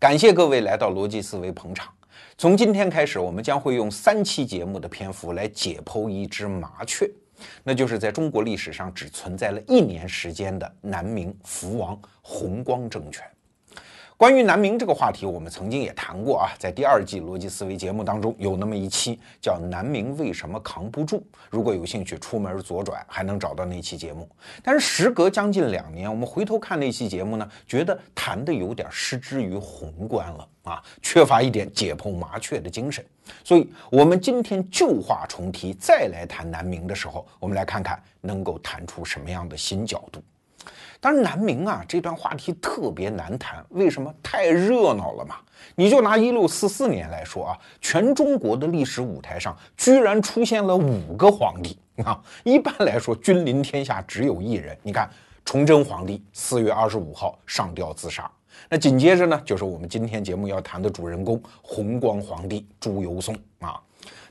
感谢各位来到逻辑思维捧场。从今天开始，我们将会用三期节目的篇幅来解剖一只麻雀，那就是在中国历史上只存在了一年时间的南明福王弘光政权。关于南明这个话题，我们曾经也谈过啊，在第二季逻辑思维节目当中有那么一期叫《南明为什么扛不住》，如果有兴趣，出门左转还能找到那期节目。但是时隔将近两年，我们回头看那期节目呢，觉得谈的有点失之于宏观了啊，缺乏一点解剖麻雀的精神。所以，我们今天旧话重提，再来谈南明的时候，我们来看看能够谈出什么样的新角度。当然，南明啊这段话题特别难谈，为什么？太热闹了嘛！你就拿一六四四年来说啊，全中国的历史舞台上居然出现了五个皇帝啊！一般来说，君临天下只有一人。你看，崇祯皇帝四月二十五号上吊自杀，那紧接着呢，就是我们今天节目要谈的主人公弘光皇帝朱由崧啊。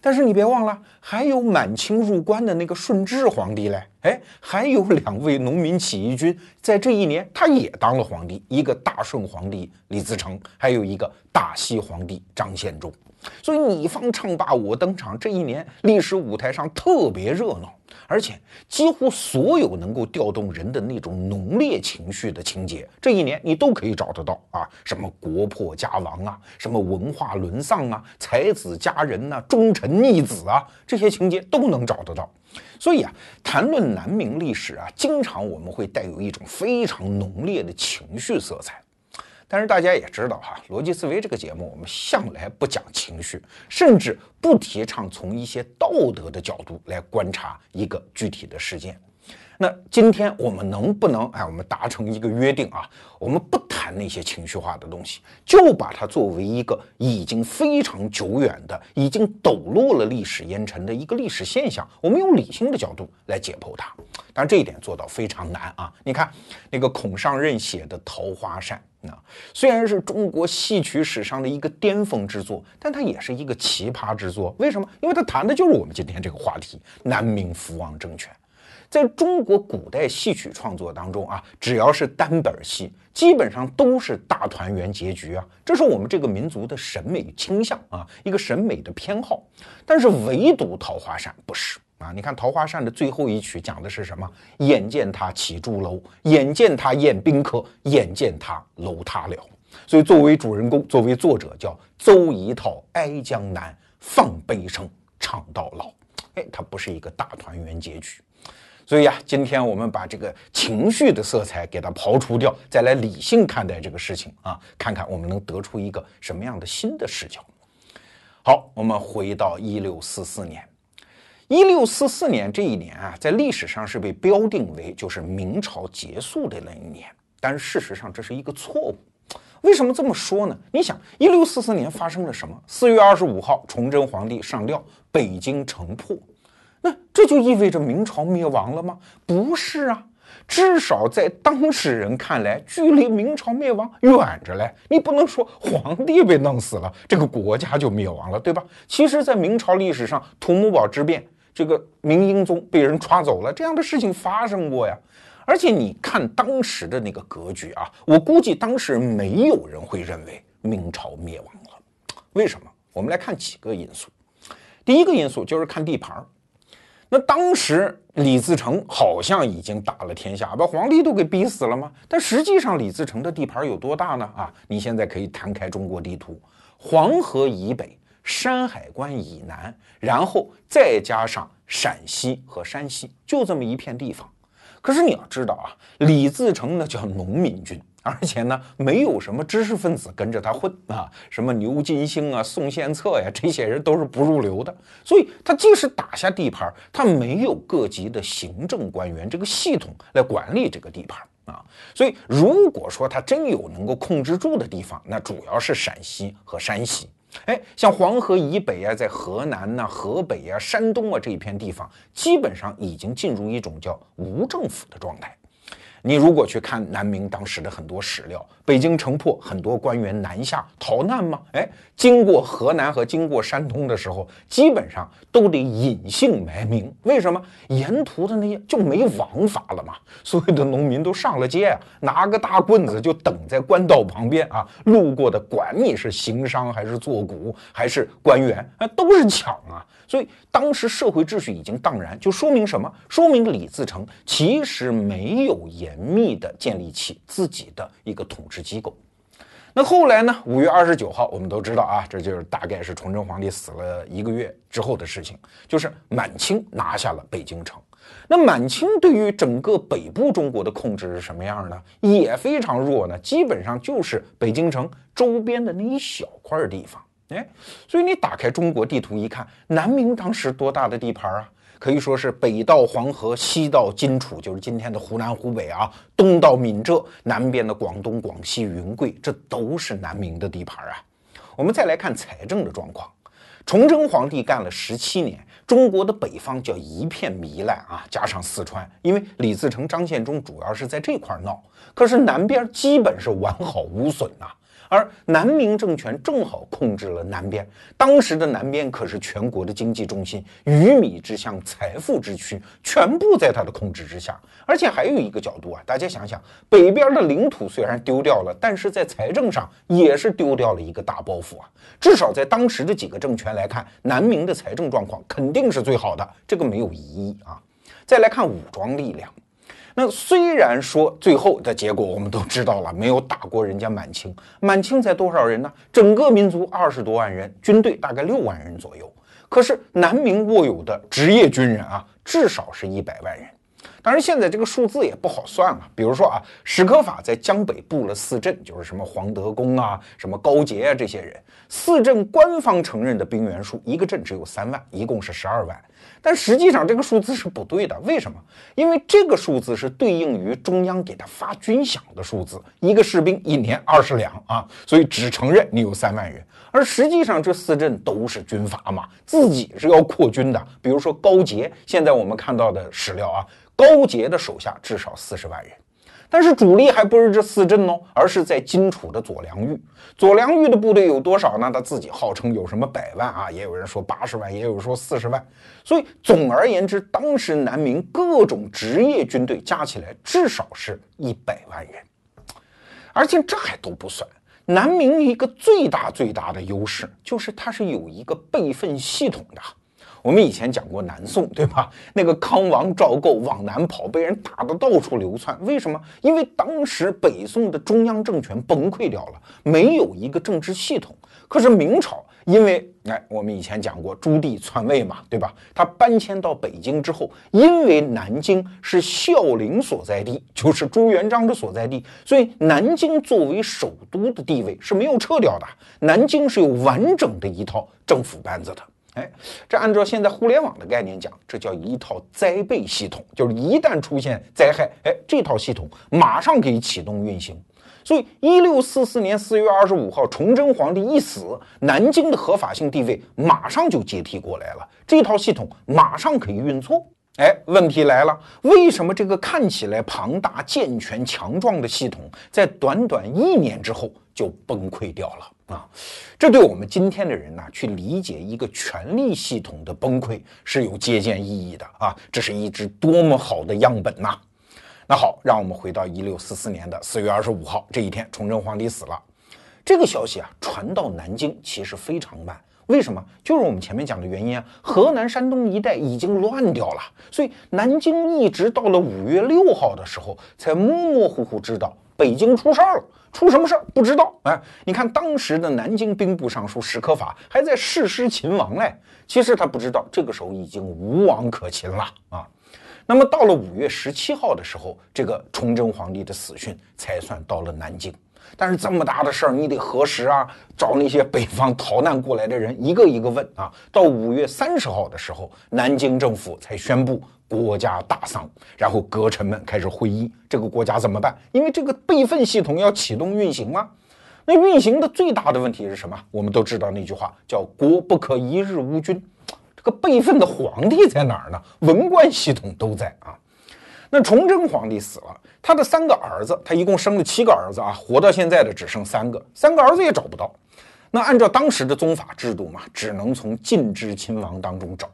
但是你别忘了，还有满清入关的那个顺治皇帝嘞，哎，还有两位农民起义军，在这一年他也当了皇帝，一个大顺皇帝李自成，还有一个大西皇帝张献忠。所以你方唱罢我登场，这一年历史舞台上特别热闹。而且几乎所有能够调动人的那种浓烈情绪的情节，这一年你都可以找得到啊！什么国破家亡啊，什么文化沦丧啊，才子佳人呐，忠臣逆子啊，这些情节都能找得到。所以啊，谈论南明历史啊，经常我们会带有一种非常浓烈的情绪色彩。但是大家也知道哈，逻辑思维这个节目，我们向来不讲情绪，甚至不提倡从一些道德的角度来观察一个具体的事件。那今天我们能不能哎，我们达成一个约定啊？我们不谈那些情绪化的东西，就把它作为一个已经非常久远的、已经抖落了历史烟尘的一个历史现象，我们用理性的角度来解剖它。当然，这一点做到非常难啊！你看那个孔尚任写的《桃花扇》。那虽然是中国戏曲史上的一个巅峰之作，但它也是一个奇葩之作。为什么？因为它谈的就是我们今天这个话题——南明福王政权。在中国古代戏曲创作当中啊，只要是单本戏，基本上都是大团圆结局啊，这是我们这个民族的审美倾向啊，一个审美的偏好。但是唯独《桃花扇》不是。啊，你看《桃花扇》的最后一曲讲的是什么？眼见他起朱楼，眼见他宴宾客，眼见他楼塌了。所以作为主人公，作为作者叫邹一套哀江南，放悲声唱到老。哎，它不是一个大团圆结局。所以呀，今天我们把这个情绪的色彩给它刨除掉，再来理性看待这个事情啊，看看我们能得出一个什么样的新的视角。好，我们回到一六四四年。一六四四年这一年啊，在历史上是被标定为就是明朝结束的那一年，但是事实上这是一个错误。为什么这么说呢？你想，一六四四年发生了什么？四月二十五号，崇祯皇帝上吊，北京城破。那这就意味着明朝灭亡了吗？不是啊，至少在当事人看来，距离明朝灭亡远着嘞。你不能说皇帝被弄死了，这个国家就灭亡了，对吧？其实，在明朝历史上，土木堡之变。这个明英宗被人抓走了，这样的事情发生过呀。而且你看当时的那个格局啊，我估计当时没有人会认为明朝灭亡了。为什么？我们来看几个因素。第一个因素就是看地盘儿。那当时李自成好像已经打了天下，把皇帝都给逼死了吗？但实际上李自成的地盘有多大呢？啊，你现在可以摊开中国地图，黄河以北。山海关以南，然后再加上陕西和山西，就这么一片地方。可是你要知道啊，李自成呢叫农民军，而且呢没有什么知识分子跟着他混啊，什么牛金星啊、宋献策呀，这些人都是不入流的。所以他即使打下地盘，他没有各级的行政官员这个系统来管理这个地盘啊。所以如果说他真有能够控制住的地方，那主要是陕西和山西。哎，像黄河以北啊，在河南呐、河北啊、山东啊这一片地方，基本上已经进入一种叫无政府的状态。你如果去看南明当时的很多史料，北京城破，很多官员南下逃难吗？哎，经过河南和经过山东的时候，基本上都得隐姓埋名。为什么？沿途的那些就没王法了嘛。所有的农民都上了街啊，拿个大棍子就等在官道旁边啊，路过的管你是行商还是做股还是官员，啊，都是抢啊。所以当时社会秩序已经荡然，就说明什么？说明李自成其实没有严密的建立起自己的一个统治机构。那后来呢？五月二十九号，我们都知道啊，这就是大概是崇祯皇帝死了一个月之后的事情，就是满清拿下了北京城。那满清对于整个北部中国的控制是什么样呢？也非常弱呢，基本上就是北京城周边的那一小块地方。哎，所以你打开中国地图一看，南明当时多大的地盘啊？可以说是北到黄河，西到荆楚，就是今天的湖南、湖北啊；东到闽浙，南边的广东、广西、云贵，这都是南明的地盘啊。我们再来看财政的状况，崇祯皇帝干了十七年，中国的北方叫一片糜烂啊，加上四川，因为李自成、张献忠主要是在这块闹，可是南边基本是完好无损呐。而南明政权正好控制了南边，当时的南边可是全国的经济中心，鱼米之乡，财富之区，全部在他的控制之下。而且还有一个角度啊，大家想想，北边的领土虽然丢掉了，但是在财政上也是丢掉了一个大包袱啊。至少在当时的几个政权来看，南明的财政状况肯定是最好的，这个没有疑义啊。再来看武装力量。那虽然说最后的结果我们都知道了，没有打过人家满清。满清才多少人呢？整个民族二十多万人，军队大概六万人左右。可是南明握有的职业军人啊，至少是一百万人。当然，现在这个数字也不好算了。比如说啊，史可法在江北布了四镇，就是什么黄德功啊、什么高杰啊这些人。四镇官方承认的兵员数，一个镇只有三万，一共是十二万。但实际上这个数字是不对的，为什么？因为这个数字是对应于中央给他发军饷的数字，一个士兵一年二十两啊，所以只承认你有三万人。而实际上这四镇都是军阀嘛，自己是要扩军的。比如说高杰，现在我们看到的史料啊，高杰的手下至少四十万人。但是主力还不是这四镇哦，而是在荆楚的左良玉。左良玉的部队有多少呢？他自己号称有什么百万啊，也有人说八十万，也有人说四十万。所以总而言之，当时南明各种职业军队加起来至少是一百万人。而且这还都不算，南明一个最大最大的优势就是它是有一个备份系统的。我们以前讲过南宋，对吧？那个康王赵构往南跑，被人打得到处流窜。为什么？因为当时北宋的中央政权崩溃掉了，没有一个政治系统。可是明朝，因为哎，我们以前讲过朱棣篡位嘛，对吧？他搬迁到北京之后，因为南京是孝陵所在地，就是朱元璋的所在地，所以南京作为首都的地位是没有撤掉的。南京是有完整的一套政府班子的。哎，这按照现在互联网的概念讲，这叫一套灾备系统，就是一旦出现灾害，哎，这套系统马上可以启动运行。所以，一六四四年四月二十五号，崇祯皇帝一死，南京的合法性地位马上就接替过来了，这套系统马上可以运作。哎，问题来了，为什么这个看起来庞大、健全、强壮的系统，在短短一年之后就崩溃掉了？啊，这对我们今天的人呢，去理解一个权力系统的崩溃是有借鉴意义的啊！这是一支多么好的样本呐！那好，让我们回到一六四四年的四月二十五号这一天，崇祯皇帝死了。这个消息啊，传到南京其实非常慢。为什么？就是我们前面讲的原因啊，河南、山东一带已经乱掉了，所以南京一直到了五月六号的时候，才模模糊糊知道北京出事儿了。出什么事儿不知道哎，你看当时的南京兵部尚书史可法还在誓师秦王嘞，其实他不知道这个时候已经无王可擒了啊。那么到了五月十七号的时候，这个崇祯皇帝的死讯才算到了南京。但是这么大的事儿，你得核实啊，找那些北方逃难过来的人一个一个问啊。到五月三十号的时候，南京政府才宣布。国家大丧，然后阁臣们开始会议，这个国家怎么办？因为这个备份系统要启动运行啊。那运行的最大的问题是什么？我们都知道那句话叫“国不可一日无君”。这个备份的皇帝在哪儿呢？文官系统都在啊。那崇祯皇帝死了，他的三个儿子，他一共生了七个儿子啊，活到现在的只剩三个，三个儿子也找不到。那按照当时的宗法制度嘛，只能从近支亲王当中找。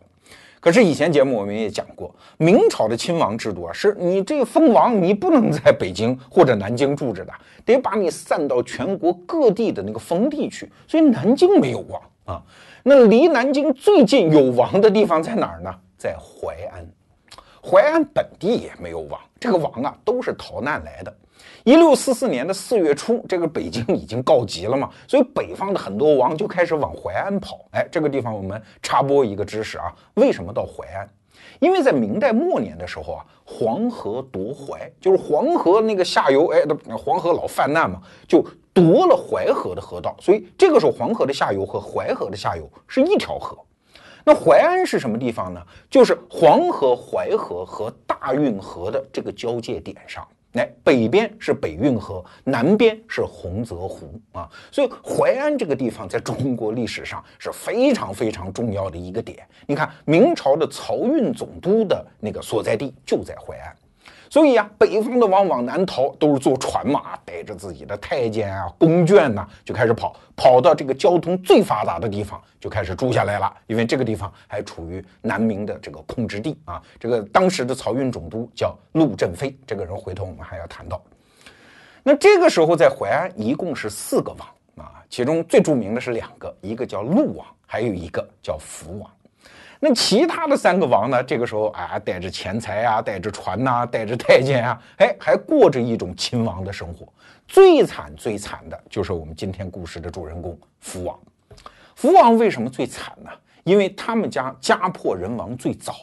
可是以前节目我们也讲过，明朝的亲王制度啊，是你这封王，你不能在北京或者南京住着的，得把你散到全国各地的那个封地去。所以南京没有王啊。那离南京最近有王的地方在哪儿呢？在淮安。淮安本地也没有王，这个王啊都是逃难来的。一六四四年的四月初，这个北京已经告急了嘛，所以北方的很多王就开始往淮安跑。哎，这个地方我们插播一个知识啊，为什么到淮安？因为在明代末年的时候啊，黄河夺淮，就是黄河那个下游，哎，黄河老泛滥嘛，就夺了淮河的河道，所以这个时候黄河的下游和淮河的下游是一条河。那淮安是什么地方呢？就是黄河、淮河和大运河的这个交界点上。哎，北边是北运河，南边是洪泽湖啊。所以淮安这个地方在中国历史上是非常非常重要的一个点。你看，明朝的漕运总督的那个所在地就在淮安。所以啊，北方的王往南逃都是坐船嘛，带着自己的太监啊、宫眷呐，就开始跑，跑到这个交通最发达的地方，就开始住下来了。因为这个地方还处于南明的这个控制地啊。这个当时的漕运总督叫陆振飞，这个人回头我们还要谈到。那这个时候在淮安一共是四个王啊，其中最著名的是两个，一个叫陆王，还有一个叫福王。那其他的三个王呢？这个时候啊，带着钱财啊，带着船呐，带着太监啊，哎，还过着一种亲王的生活。最惨最惨的就是我们今天故事的主人公福王。福王为什么最惨呢？因为他们家家破人亡最早。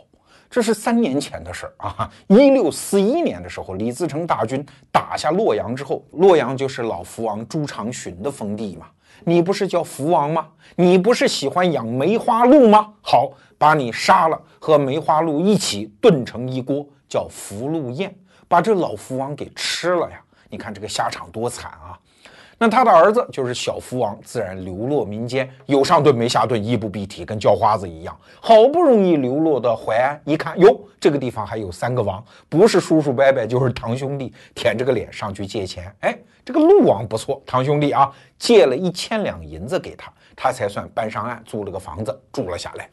这是三年前的事儿啊。一六四一年的时候，李自成大军打下洛阳之后，洛阳就是老福王朱常洵的封地嘛。你不是叫福王吗？你不是喜欢养梅花鹿吗？好。把你杀了，和梅花鹿一起炖成一锅，叫福禄宴，把这老福王给吃了呀！你看这个下场多惨啊！那他的儿子就是小福王，自然流落民间，有上顿没下顿，衣不蔽体，跟叫花子一样。好不容易流落到淮安，一看哟，这个地方还有三个王，不是叔叔伯伯就是堂兄弟，舔着个脸上去借钱。哎，这个陆王不错，堂兄弟啊，借了一千两银子给他，他才算搬上岸，租了个房子住了下来。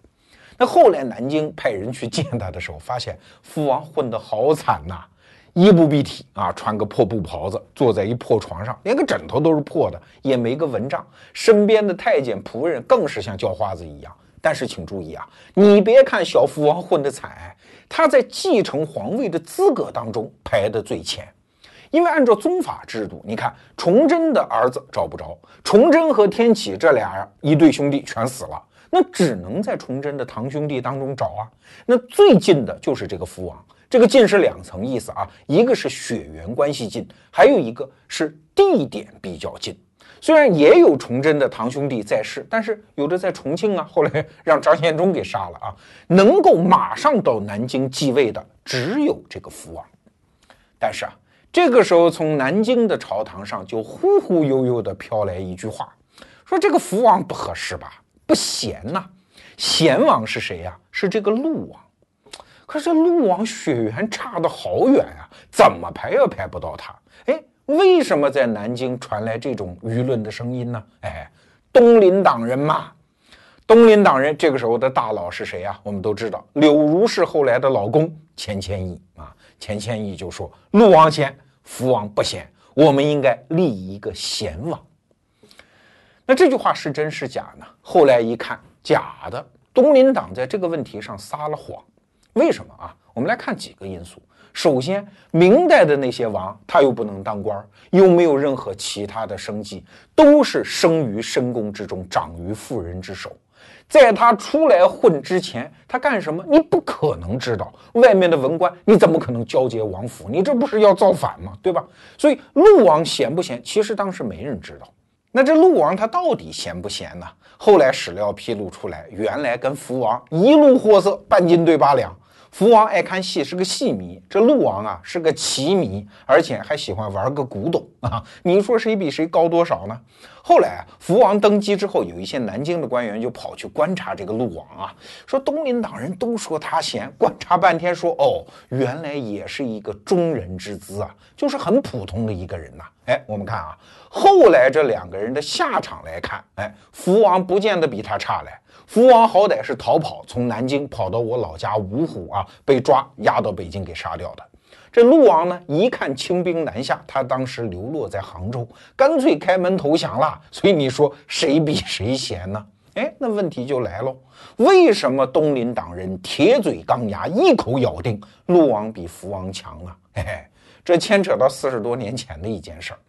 那后来南京派人去见他的时候，发现父王混得好惨呐，衣不蔽体啊，穿个破布袍子，坐在一破床上，连个枕头都是破的，也没个蚊帐。身边的太监仆人更是像叫花子一样。但是请注意啊，你别看小父王混得惨，他在继承皇位的资格当中排得最前，因为按照宗法制度，你看崇祯的儿子找不着，崇祯和天启这俩一对兄弟全死了。那只能在崇祯的堂兄弟当中找啊。那最近的就是这个福王，这个近是两层意思啊，一个是血缘关系近，还有一个是地点比较近。虽然也有崇祯的堂兄弟在世，但是有的在重庆啊，后来让张献忠给杀了啊。能够马上到南京继位的只有这个福王。但是啊，这个时候从南京的朝堂上就忽忽悠悠地飘来一句话，说这个福王不合适吧？不贤呐，贤王是谁呀？是这个陆王。可是陆王血缘差得好远啊，怎么排也排不到他。哎，为什么在南京传来这种舆论的声音呢？哎，东林党人嘛。东林党人这个时候的大佬是谁呀？我们都知道，柳如是后来的老公钱谦益啊。钱谦益就说：“陆王贤，福王不贤，我们应该立一个贤王。”那这句话是真是假呢？后来一看，假的。东林党在这个问题上撒了谎。为什么啊？我们来看几个因素。首先，明代的那些王，他又不能当官，又没有任何其他的生计，都是生于深宫之中，长于妇人之手。在他出来混之前，他干什么？你不可能知道。外面的文官，你怎么可能交接王府？你这不是要造反吗？对吧？所以，陆王贤不贤，其实当时没人知道。那这鹿王他到底闲不闲呢？后来史料披露出来，原来跟福王一路货色，半斤对八两。福王爱看戏，是个戏迷；这陆王啊是个棋迷，而且还喜欢玩个古董啊。你说谁比谁高多少呢？后来，福王登基之后，有一些南京的官员就跑去观察这个陆王啊，说东林党人都说他闲，观察半天说哦，原来也是一个中人之姿啊，就是很普通的一个人呐。哎，我们看啊，后来这两个人的下场来看，哎，福王不见得比他差嘞。福王好歹是逃跑，从南京跑到我老家芜湖啊，被抓押到北京给杀掉的。这陆王呢，一看清兵南下，他当时流落在杭州，干脆开门投降了。所以你说谁比谁贤呢？哎，那问题就来喽，为什么东林党人铁嘴钢牙，一口咬定陆王比福王强呢？嘿嘿，这牵扯到四十多年前的一件事儿。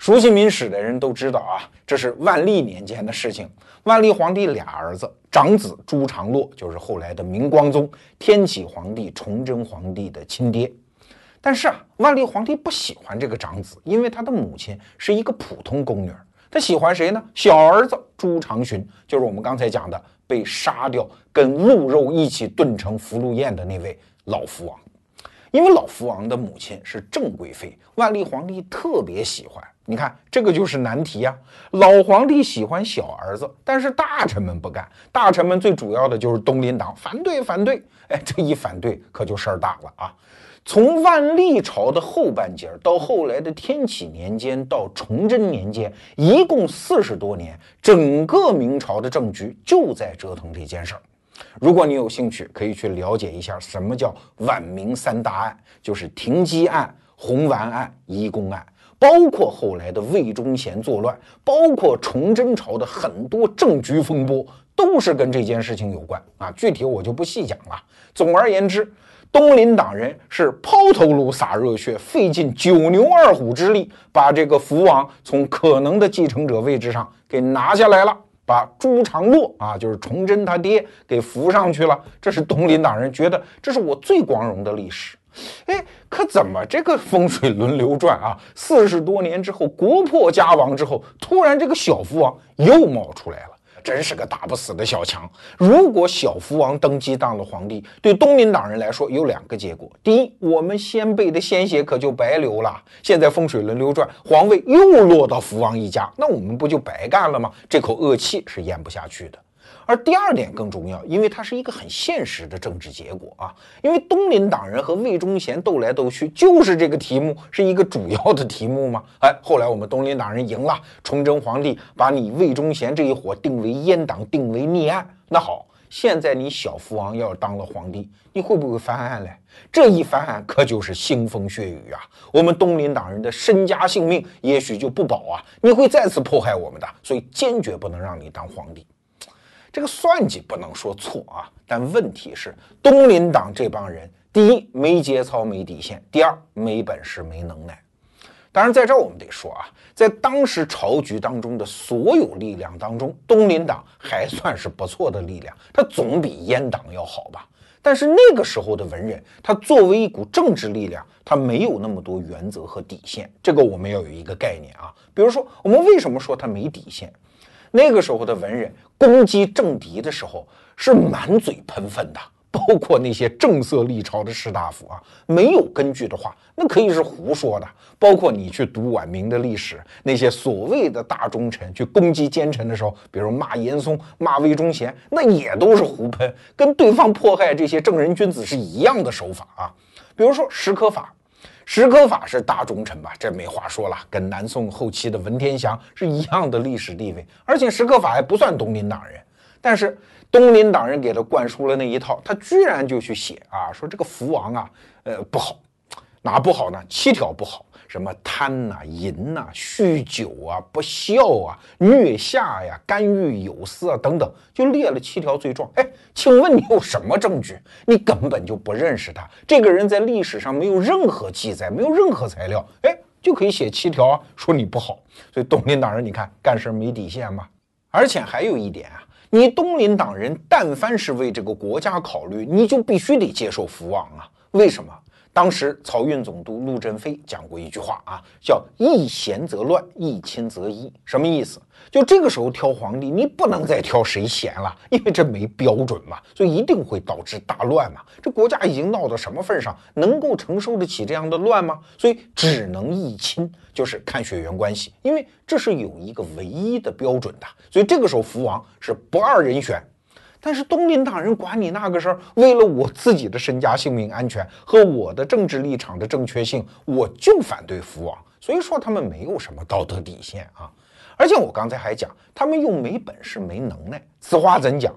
熟悉明史的人都知道啊，这是万历年间的事情。万历皇帝俩儿子，长子朱常洛就是后来的明光宗，天启皇帝、崇祯皇帝的亲爹。但是啊，万历皇帝不喜欢这个长子，因为他的母亲是一个普通宫女。他喜欢谁呢？小儿子朱常洵，就是我们刚才讲的被杀掉，跟鹿肉一起炖成福禄宴的那位老福王。因为老福王的母亲是郑贵妃，万历皇帝特别喜欢。你看，这个就是难题呀。老皇帝喜欢小儿子，但是大臣们不干。大臣们最主要的就是东林党，反对反对。哎，这一反对可就事儿大了啊！从万历朝的后半截到后来的天启年间到崇祯年间，一共四十多年，整个明朝的政局就在折腾这件事儿。如果你有兴趣，可以去了解一下什么叫晚明三大案，就是停机案、红丸案、移宫案。包括后来的魏忠贤作乱，包括崇祯朝的很多政局风波，都是跟这件事情有关啊。具体我就不细讲了。总而言之，东林党人是抛头颅洒热血，费尽九牛二虎之力，把这个福王从可能的继承者位置上给拿下来了，把朱常洛啊，就是崇祯他爹给扶上去了。这是东林党人觉得这是我最光荣的历史。哎，可怎么这个风水轮流转啊？四十多年之后，国破家亡之后，突然这个小福王又冒出来了，真是个打不死的小强。如果小福王登基当了皇帝，对东林党人来说有两个结果：第一，我们先辈的鲜血可就白流了；现在风水轮流转，皇位又落到福王一家，那我们不就白干了吗？这口恶气是咽不下去的。而第二点更重要，因为它是一个很现实的政治结果啊。因为东林党人和魏忠贤斗来斗去，就是这个题目是一个主要的题目吗？哎，后来我们东林党人赢了，崇祯皇帝把你魏忠贤这一伙定为阉党，定为逆案。那好，现在你小福王要当了皇帝，你会不会翻案嘞？这一翻案可就是腥风血雨啊！我们东林党人的身家性命也许就不保啊！你会再次迫害我们的，所以坚决不能让你当皇帝。这个算计不能说错啊，但问题是东林党这帮人，第一没节操没底线，第二没本事没能耐。当然，在这儿我们得说啊，在当时朝局当中的所有力量当中，东林党还算是不错的力量，它总比阉党要好吧。但是那个时候的文人，他作为一股政治力量，他没有那么多原则和底线，这个我们要有一个概念啊。比如说，我们为什么说他没底线？那个时候的文人攻击政敌的时候是满嘴喷粪的，包括那些正色立朝的士大夫啊，没有根据的话，那可以是胡说的。包括你去读晚明的历史，那些所谓的大忠臣去攻击奸臣的时候，比如骂严嵩、骂魏忠贤，那也都是胡喷，跟对方迫害这些正人君子是一样的手法啊。比如说石可法。石可法是大忠臣吧？这没话说了，跟南宋后期的文天祥是一样的历史地位。而且石可法还不算东林党人，但是东林党人给他灌输了那一套，他居然就去写啊，说这个福王啊，呃，不好，哪不好呢？七条不好。什么贪呐、淫呐、酗酒啊、不孝啊、虐下呀、干预有司啊等等，就列了七条罪状。哎，请问你有什么证据？你根本就不认识他，这个人在历史上没有任何记载，没有任何材料，哎，就可以写七条啊，说你不好。所以东林党人，你看干事没底线吗？而且还有一点啊，你东林党人但凡是为这个国家考虑，你就必须得接受福王啊。为什么？当时漕运总督陆振飞讲过一句话啊，叫“一贤则乱，一亲则一”，什么意思？就这个时候挑皇帝，你不能再挑谁贤了，因为这没标准嘛，所以一定会导致大乱嘛。这国家已经闹到什么份上，能够承受得起这样的乱吗？所以只能一亲，就是看血缘关系，因为这是有一个唯一的标准的。所以这个时候福王是不二人选。但是东林党人管你那个事儿，为了我自己的身家性命安全和我的政治立场的正确性，我就反对福王。所以说他们没有什么道德底线啊。而且我刚才还讲，他们又没本事没能耐。此话怎讲？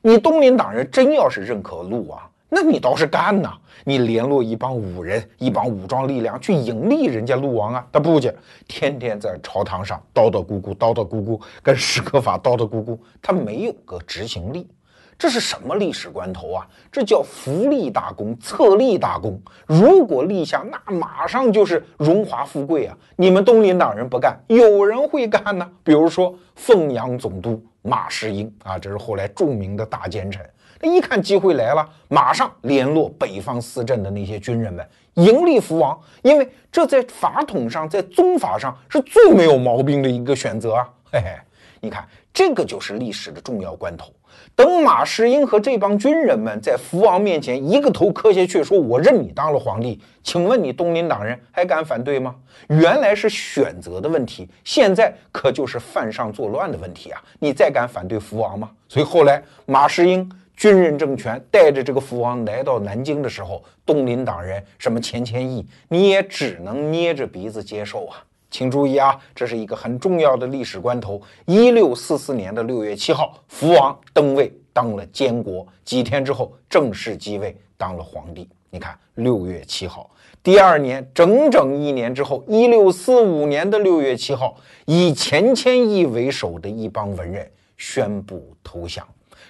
你东林党人真要是认可陆王，那你倒是干呐！你联络一帮武人、一帮武装力量去迎立人家陆王啊？他不去，天天在朝堂上叨叨咕咕、叨叨咕咕，跟史可法叨叨咕咕，他没有个执行力。这是什么历史关头啊？这叫福利大功、策立大功。如果立下，那马上就是荣华富贵啊！你们东林党人不干，有人会干呢。比如说凤阳总督马士英啊，这是后来著名的大奸臣。一看机会来了，马上联络北方四镇的那些军人们，迎立福王，因为这在法统上、在宗法上是最没有毛病的一个选择啊！嘿嘿，你看，这个就是历史的重要关头。等马士英和这帮军人们在福王面前一个头磕下去，说：“我认你当了皇帝。”请问你东林党人还敢反对吗？原来是选择的问题，现在可就是犯上作乱的问题啊！你再敢反对福王吗？所以后来马士英军人政权带着这个福王来到南京的时候，东林党人什么钱谦益，你也只能捏着鼻子接受啊！请注意啊，这是一个很重要的历史关头。一六四四年的六月七号，福王登位，当了监国。几天之后，正式继位，当了皇帝。你看，六月七号，第二年，整整一年之后，一六四五年的六月七号，以钱谦益为首的一帮文人宣布投降。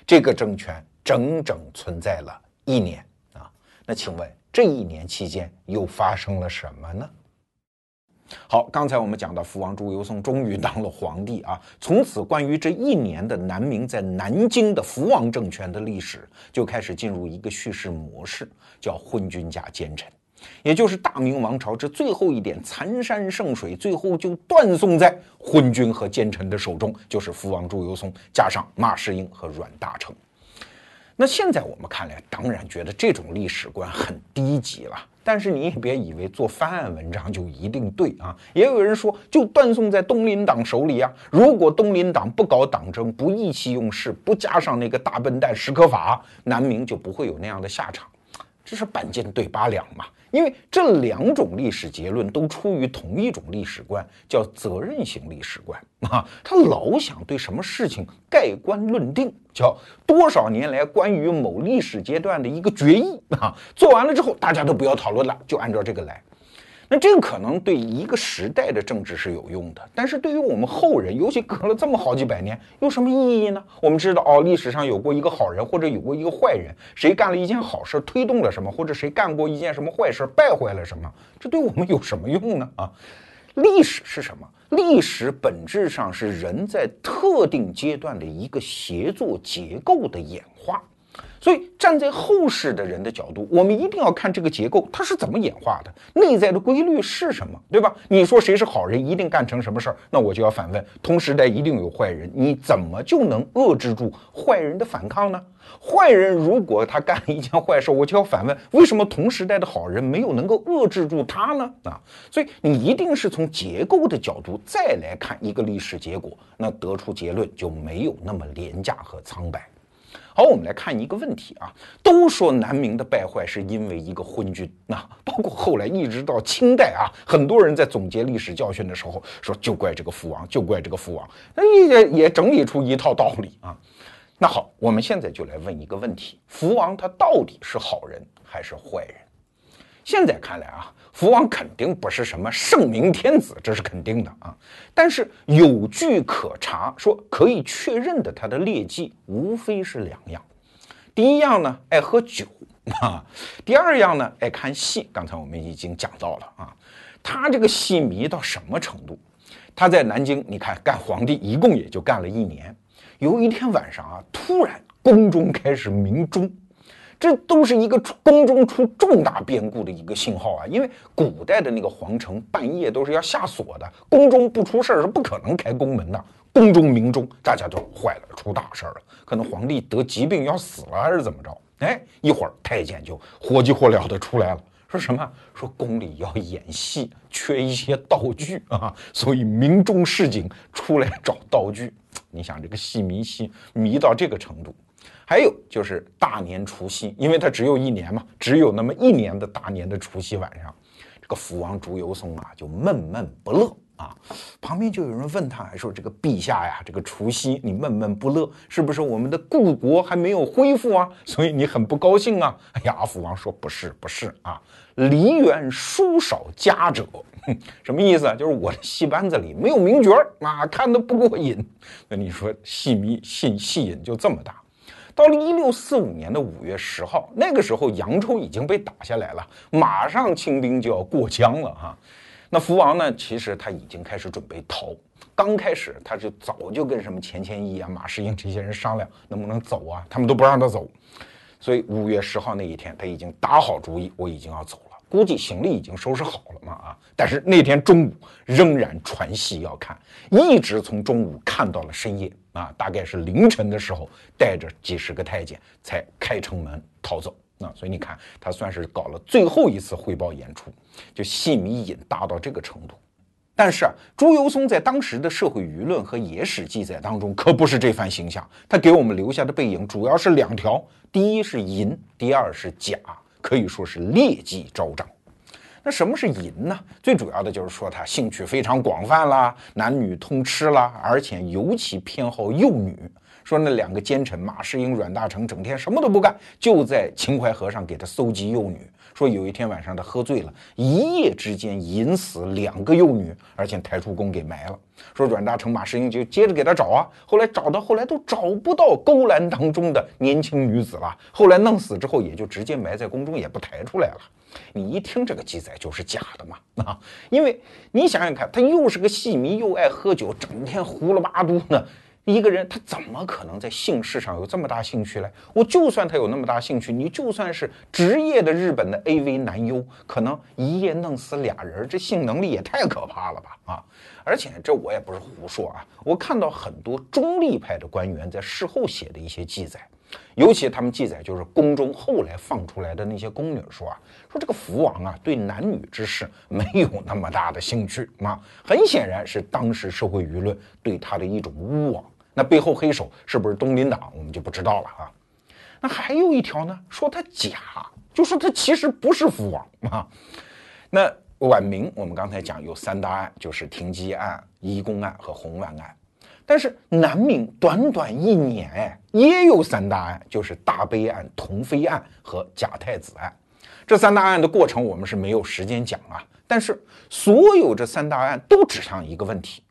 这个政权整整存在了一年啊。那请问，这一年期间又发生了什么呢？好，刚才我们讲到福王朱由崧终于当了皇帝啊，从此关于这一年的南明在南京的福王政权的历史就开始进入一个叙事模式，叫昏君加奸臣，也就是大明王朝这最后一点残山剩水，最后就断送在昏君和奸臣的手中，就是福王朱由崧加上马士英和阮大铖。那现在我们看来，当然觉得这种历史观很低级了。但是你也别以为做翻案文章就一定对啊！也有人说，就断送在东林党手里啊。如果东林党不搞党争，不意气用事，不加上那个大笨蛋史可法，南明就不会有那样的下场。这是半斤对八两嘛。因为这两种历史结论都出于同一种历史观，叫责任型历史观 啊。他老想对什么事情盖棺论定，叫多少年来关于某历史阶段的一个决议啊。做完了之后，大家都不要讨论了，就按照这个来。那这个可能对一个时代的政治是有用的，但是对于我们后人，尤其隔了这么好几百年，有什么意义呢？我们知道哦，历史上有过一个好人，或者有过一个坏人，谁干了一件好事，推动了什么，或者谁干过一件什么坏事，败坏了什么，这对我们有什么用呢？啊，历史是什么？历史本质上是人在特定阶段的一个协作结构的演化。所以，站在后世的人的角度，我们一定要看这个结构它是怎么演化的，内在的规律是什么，对吧？你说谁是好人，一定干成什么事儿，那我就要反问：同时代一定有坏人，你怎么就能遏制住坏人的反抗呢？坏人如果他干了一件坏事，我就要反问：为什么同时代的好人没有能够遏制住他呢？啊，所以你一定是从结构的角度再来看一个历史结果，那得出结论就没有那么廉价和苍白。好，我们来看一个问题啊。都说南明的败坏是因为一个昏君，那包括后来一直到清代啊，很多人在总结历史教训的时候说，就怪这个福王，就怪这个福王，那也也整理出一套道理啊。那好，我们现在就来问一个问题：福王他到底是好人还是坏人？现在看来啊。福王肯定不是什么圣明天子，这是肯定的啊。但是有据可查，说可以确认的，他的劣迹无非是两样。第一样呢，爱喝酒啊；第二样呢，爱看戏。刚才我们已经讲到了啊，他这个戏迷到什么程度？他在南京，你看干皇帝一共也就干了一年。有一天晚上啊，突然宫中开始鸣钟。这都是一个宫中出重大变故的一个信号啊！因为古代的那个皇城半夜都是要下锁的，宫中不出事儿是不可能开宫门的。宫中明中，大家都坏了，出大事儿了，可能皇帝得疾病要死了，还是怎么着？哎，一会儿太监就火急火燎的出来了，说什么？说宫里要演戏，缺一些道具啊，所以明中市井出来找道具。你想这个戏迷戏迷到这个程度，还有就是大年除夕，因为他只有一年嘛，只有那么一年的大年的除夕晚上，这个福王朱由崧啊就闷闷不乐。啊，旁边就有人问他，说：“这个陛下呀，这个除夕你闷闷不乐，是不是我们的故国还没有恢复啊？所以你很不高兴啊？”哎呀，福王说：“不是，不是啊，梨园书少佳者，什么意思啊？就是我的戏班子里没有名角啊，看的不过瘾。那你说戏迷戏戏瘾就这么大。到了一六四五年的五月十号，那个时候扬州已经被打下来了，马上清兵就要过江了哈。”那福王呢？其实他已经开始准备逃。刚开始他就早就跟什么钱谦益啊、马士英这些人商量能不能走啊，他们都不让他走。所以五月十号那一天，他已经打好主意，我已经要走了。估计行李已经收拾好了嘛啊！但是那天中午仍然传戏要看，一直从中午看到了深夜啊，大概是凌晨的时候，带着几十个太监才开城门逃走。那所以你看，他算是搞了最后一次汇报演出，就戏迷瘾大到这个程度。但是啊，朱由崧在当时的社会舆论和野史记载当中可不是这番形象，他给我们留下的背影主要是两条：第一是淫，第二是假，可以说是劣迹昭彰。那什么是淫呢？最主要的就是说他兴趣非常广泛啦，男女通吃啦，而且尤其偏好幼女。说那两个奸臣马士英、阮大铖整天什么都不干，就在秦淮河上给他搜集幼女。说有一天晚上他喝醉了，一夜之间淫死两个幼女，而且抬出宫给埋了。说阮大铖、马士英就接着给他找啊，后来找到后来都找不到勾栏当中的年轻女子了。后来弄死之后，也就直接埋在宫中，也不抬出来了。你一听这个记载就是假的嘛啊？因为你想想看，他又是个戏迷，又爱喝酒，整天胡了八嘟呢。一个人他怎么可能在性事上有这么大兴趣嘞？我就算他有那么大兴趣，你就算是职业的日本的 AV 男优，可能一夜弄死俩人，这性能力也太可怕了吧？啊！而且这我也不是胡说啊，我看到很多中立派的官员在事后写的一些记载，尤其他们记载就是宫中后来放出来的那些宫女说啊，说这个福王啊对男女之事没有那么大的兴趣啊，很显然是当时社会舆论对他的一种污妄。那背后黑手是不是东林党，我们就不知道了啊。那还有一条呢，说他假，就说他其实不是福王啊。那晚明我们刚才讲有三大案，就是停机案、移宫案和红丸案。但是南明短短一年，哎，也有三大案，就是大悲案、同妃案和假太子案。这三大案的过程我们是没有时间讲啊。但是所有这三大案都指向一个问题，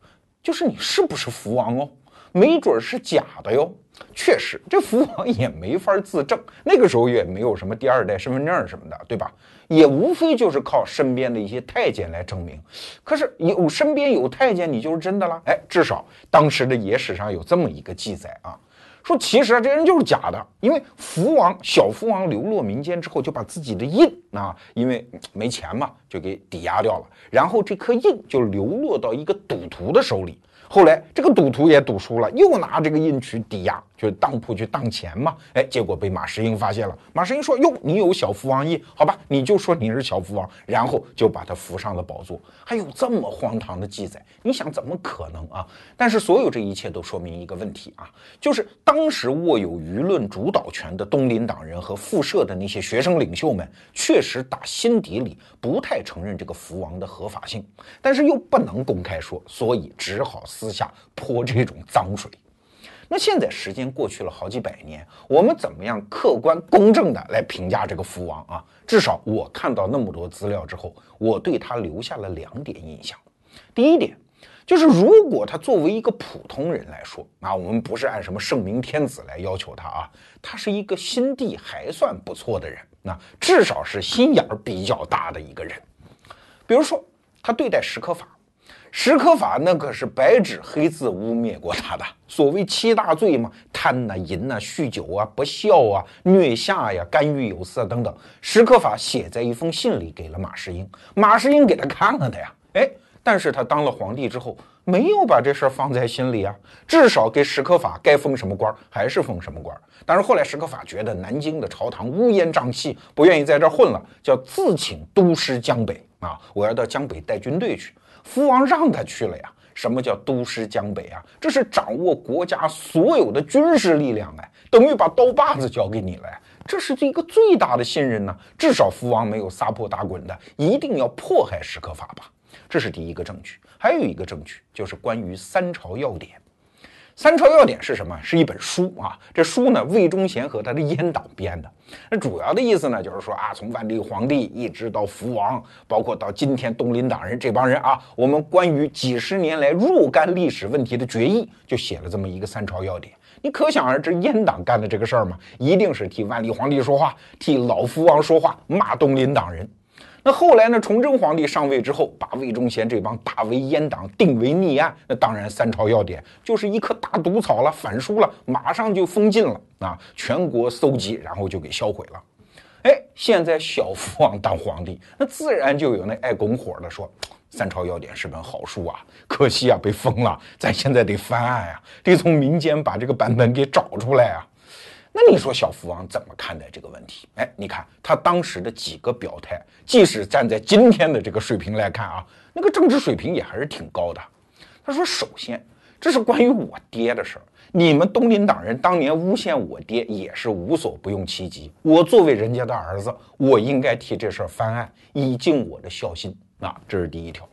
就是你是不是福王哦？没准是假的哟。确实，这福王也没法自证，那个时候也没有什么第二代身份证什么的，对吧？也无非就是靠身边的一些太监来证明。可是有身边有太监，你就是真的了？哎，至少当时的野史上有这么一个记载啊，说其实啊这人就是假的，因为福王小福王流落民间之后，就把自己的印啊，因为没钱嘛，就给抵押掉了，然后这颗印就流落到一个赌徒的手里。后来这个赌徒也赌输了，又拿这个印去抵押，就当铺去当钱嘛。哎，结果被马士英发现了。马士英说：“哟，你有小福王印，好吧，你就说你是小福王。”然后就把他扶上了宝座。还有这么荒唐的记载，你想怎么可能啊？但是所有这一切都说明一个问题啊，就是当时握有舆论主导权的东林党人和复社的那些学生领袖们，确实打心底里不太承认这个福王的合法性，但是又不能公开说，所以只好。私下泼这种脏水，那现在时间过去了好几百年，我们怎么样客观公正的来评价这个福王啊？至少我看到那么多资料之后，我对他留下了两点印象。第一点就是，如果他作为一个普通人来说啊，我们不是按什么圣明天子来要求他啊，他是一个心地还算不错的人，那至少是心眼儿比较大的一个人。比如说，他对待石可法。史可法那可是白纸黑字污蔑过他的，所谓七大罪嘛，贪呐、淫呐、酗酒啊、不孝啊、虐下呀、干预有司啊等等，史可法写在一封信里给了马士英，马士英给他看了的呀。哎，但是他当了皇帝之后，没有把这事儿放在心里啊，至少给史可法该封什么官还是封什么官。但是后来史可法觉得南京的朝堂乌烟瘴气，不愿意在这儿混了，叫自请督师江北啊，我要到江北带军队去。福王让他去了呀。什么叫督师江北啊？这是掌握国家所有的军事力量哎，等于把刀把子交给你了呀。这是一个最大的信任呢。至少福王没有撒泼打滚的，一定要迫害史可法吧？这是第一个证据。还有一个证据就是关于三朝要点。三朝要典是什么？是一本书啊。这书呢，魏忠贤和他的阉党编的。那主要的意思呢，就是说啊，从万历皇帝一直到福王，包括到今天东林党人这帮人啊，我们关于几十年来若干历史问题的决议，就写了这么一个三朝要典。你可想而知，阉党干的这个事儿嘛，一定是替万历皇帝说话，替老福王说话，骂东林党人。那后来呢？崇祯皇帝上位之后，把魏忠贤这帮大为阉党，定为逆案。那当然，三朝要典就是一颗大毒草了，反书了，马上就封禁了啊！全国搜集，然后就给销毁了。哎，现在小福王当皇帝，那自然就有那爱拱火的说：“三朝要典是本好书啊，可惜啊被封了，咱现在得翻案呀，得从民间把这个版本给找出来啊。”那你说小福王怎么看待这个问题？哎，你看他当时的几个表态，即使站在今天的这个水平来看啊，那个政治水平也还是挺高的。他说：“首先，这是关于我爹的事儿，你们东林党人当年诬陷我爹也是无所不用其极。我作为人家的儿子，我应该替这事儿翻案，以尽我的孝心。啊，这是第一条。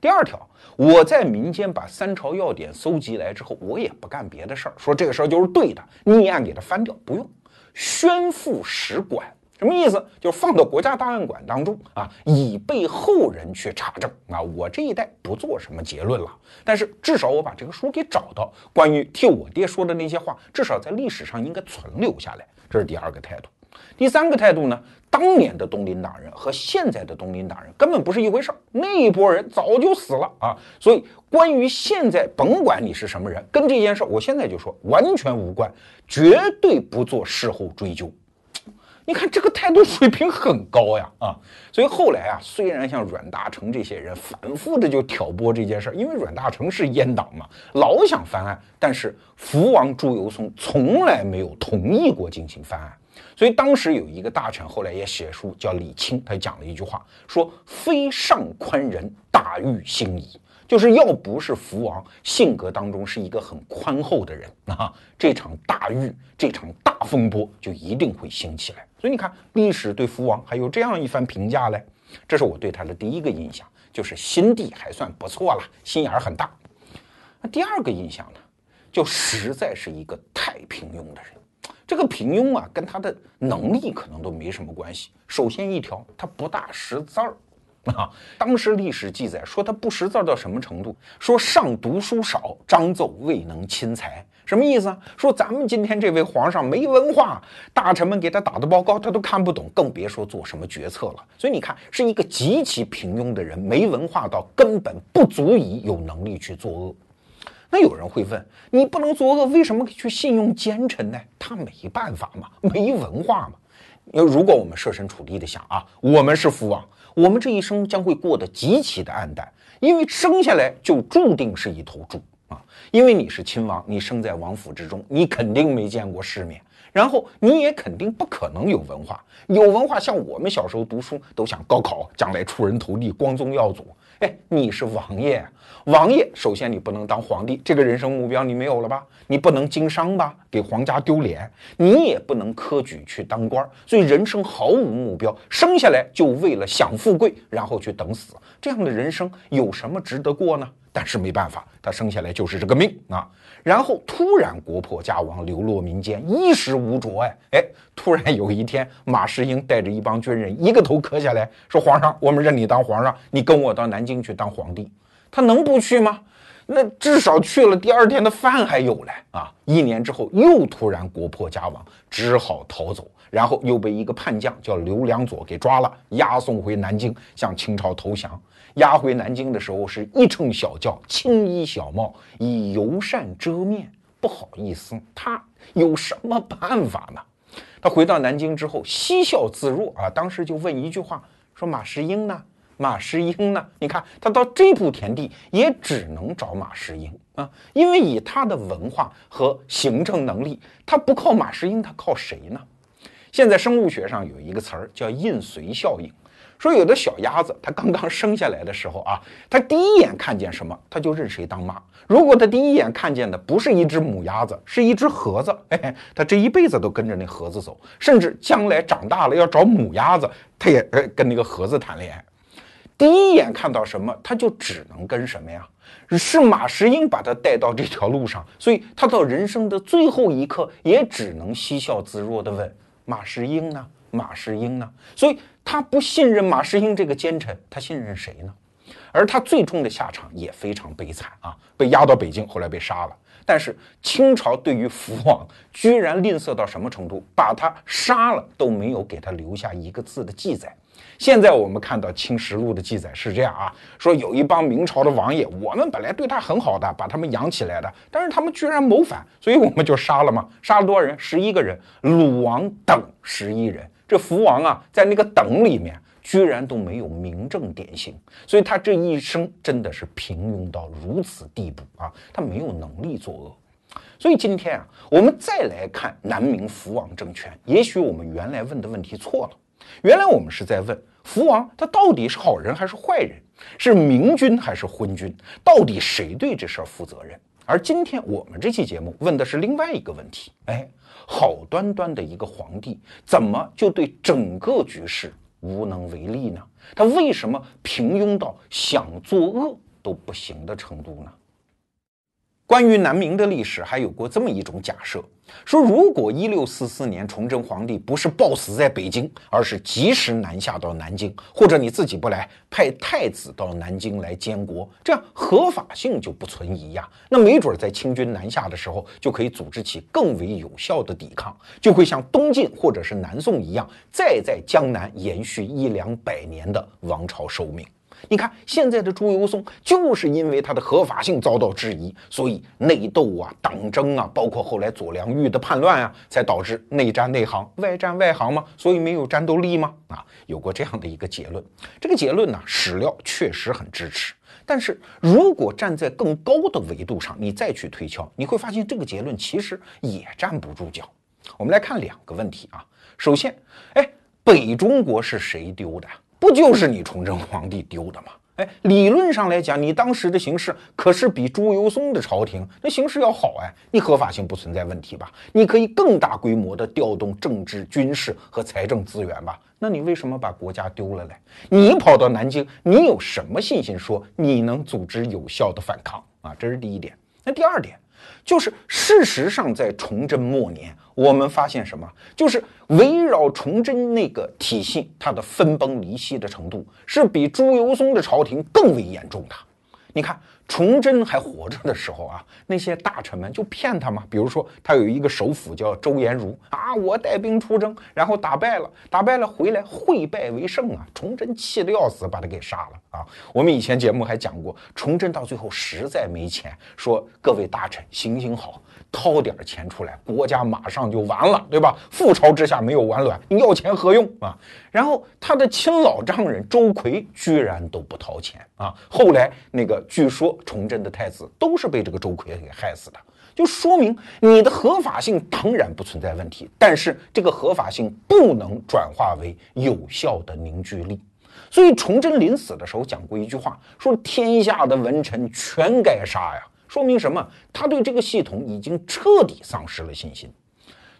第二条。”我在民间把三朝要典搜集来之后，我也不干别的事儿，说这个事儿就是对的，逆案给他翻掉，不用宣付史馆，什么意思？就是放到国家档案馆当中啊，以备后人去查证啊。我这一代不做什么结论了，但是至少我把这个书给找到，关于替我爹说的那些话，至少在历史上应该存留下来。这是第二个态度。第三个态度呢？当年的东林党人和现在的东林党人根本不是一回事儿，那一波人早就死了啊！所以关于现在，甭管你是什么人，跟这件事儿，我现在就说完全无关，绝对不做事后追究。你看这个态度水平很高呀啊！所以后来啊，虽然像阮大铖这些人反复的就挑拨这件事儿，因为阮大铖是阉党嘛，老想翻案，但是福王朱由崧从来没有同意过进行翻案。所以当时有一个大臣，后来也写书，叫李清，他讲了一句话，说：“非上宽仁，大狱兴矣。”就是要不是福王性格当中是一个很宽厚的人啊，这场大狱，这场大风波就一定会兴起来。所以你看，历史对福王还有这样一番评价嘞，这是我对他的第一个印象，就是心地还算不错了，心眼儿很大。那第二个印象呢，就实在是一个太平庸的人。这个平庸啊，跟他的能力可能都没什么关系。首先一条，他不大识字儿啊。当时历史记载说他不识字儿到什么程度？说上读书少，章奏未能亲裁。什么意思啊？说咱们今天这位皇上没文化，大臣们给他打的报告他都看不懂，更别说做什么决策了。所以你看，是一个极其平庸的人，没文化到根本不足以有能力去作恶。那有人会问，你不能作恶，为什么去信用奸臣呢？他没办法嘛，没文化嘛。因为如果我们设身处地的想啊，我们是福王，我们这一生将会过得极其的暗淡，因为生下来就注定是一头猪啊。因为你是亲王，你生在王府之中，你肯定没见过世面，然后你也肯定不可能有文化。有文化，像我们小时候读书都想高考，将来出人头地，光宗耀祖。哎，你是王爷。王爷，首先你不能当皇帝，这个人生目标你没有了吧？你不能经商吧，给皇家丢脸；你也不能科举去当官，所以人生毫无目标，生下来就为了享富贵，然后去等死，这样的人生有什么值得过呢？但是没办法，他生下来就是这个命啊。然后突然国破家亡，流落民间，衣食无着。哎哎，突然有一天，马士英带着一帮军人，一个头磕下来说：“皇上，我们认你当皇上，你跟我到南京去当皇帝。”他能不去吗？那至少去了，第二天的饭还有嘞啊！一年之后，又突然国破家亡，只好逃走，然后又被一个叛将叫刘良佐给抓了，押送回南京，向清朝投降。押回南京的时候，是一乘小轿，青衣小帽，以油扇遮面，不好意思，他有什么办法呢？他回到南京之后，嬉笑自若啊，当时就问一句话，说马士英呢？马士英呢？你看他到这步田地，也只能找马士英啊，因为以他的文化和行政能力，他不靠马士英，他靠谁呢？现在生物学上有一个词儿叫印随效应。说有的小鸭子，它刚刚生下来的时候啊，它第一眼看见什么，它就认谁当妈。如果它第一眼看见的不是一只母鸭子，是一只盒子，哎，它这一辈子都跟着那盒子走，甚至将来长大了要找母鸭子，它也呃跟那个盒子谈恋爱。第一眼看到什么，它就只能跟什么呀？是马士英把它带到这条路上，所以他到人生的最后一刻，也只能嬉笑自若地问：马士英呢？马士英呢？所以。他不信任马士英这个奸臣，他信任谁呢？而他最终的下场也非常悲惨啊，被押到北京，后来被杀了。但是清朝对于福王居然吝啬到什么程度，把他杀了都没有给他留下一个字的记载。现在我们看到《清实录》的记载是这样啊，说有一帮明朝的王爷，我们本来对他很好的，把他们养起来的，但是他们居然谋反，所以我们就杀了嘛。杀了多少人？十一个人，鲁王等十一人。这福王啊，在那个等里面，居然都没有明正典刑，所以他这一生真的是平庸到如此地步啊！他没有能力作恶。所以今天啊，我们再来看南明福王政权，也许我们原来问的问题错了。原来我们是在问福王他到底是好人还是坏人，是明君还是昏君，到底谁对这事儿负责任？而今天我们这期节目问的是另外一个问题，哎。好端端的一个皇帝，怎么就对整个局势无能为力呢？他为什么平庸到想作恶都不行的程度呢？关于南明的历史，还有过这么一种假设：说如果一六四四年崇祯皇帝不是暴死在北京，而是及时南下到南京，或者你自己不来，派太子到南京来监国，这样合法性就不存疑呀。那没准在清军南下的时候，就可以组织起更为有效的抵抗，就会像东晋或者是南宋一样，再在江南延续一两百年的王朝寿命。你看，现在的朱由崧就是因为他的合法性遭到质疑，所以内斗啊、党争啊，包括后来左良玉的叛乱啊，才导致内战内行、外战外行吗？所以没有战斗力吗？啊，有过这样的一个结论。这个结论呢，史料确实很支持。但是如果站在更高的维度上，你再去推敲，你会发现这个结论其实也站不住脚。我们来看两个问题啊。首先，哎，北中国是谁丢的？不就是你崇祯皇帝丢的吗？哎，理论上来讲，你当时的形势可是比朱由崧的朝廷那形势要好哎，你合法性不存在问题吧？你可以更大规模的调动政治、军事和财政资源吧？那你为什么把国家丢了嘞？你跑到南京，你有什么信心说你能组织有效的反抗啊？这是第一点。那第二点。就是事实上，在崇祯末年，我们发现什么？就是围绕崇祯那个体系，它的分崩离析的程度，是比朱由崧的朝廷更为严重的。你看。崇祯还活着的时候啊，那些大臣们就骗他嘛。比如说，他有一个首辅叫周延儒啊，我带兵出征，然后打败了，打败了回来会败为胜啊。崇祯气得要死，把他给杀了啊。我们以前节目还讲过，崇祯到最后实在没钱，说各位大臣行行好。掏点钱出来，国家马上就完了，对吧？覆巢之下没有完卵，你要钱何用啊？然后他的亲老丈人周奎居然都不掏钱啊！后来那个据说崇祯的太子都是被这个周奎给害死的，就说明你的合法性当然不存在问题，但是这个合法性不能转化为有效的凝聚力。所以崇祯临死的时候讲过一句话，说天下的文臣全该杀呀。说明什么？他对这个系统已经彻底丧失了信心。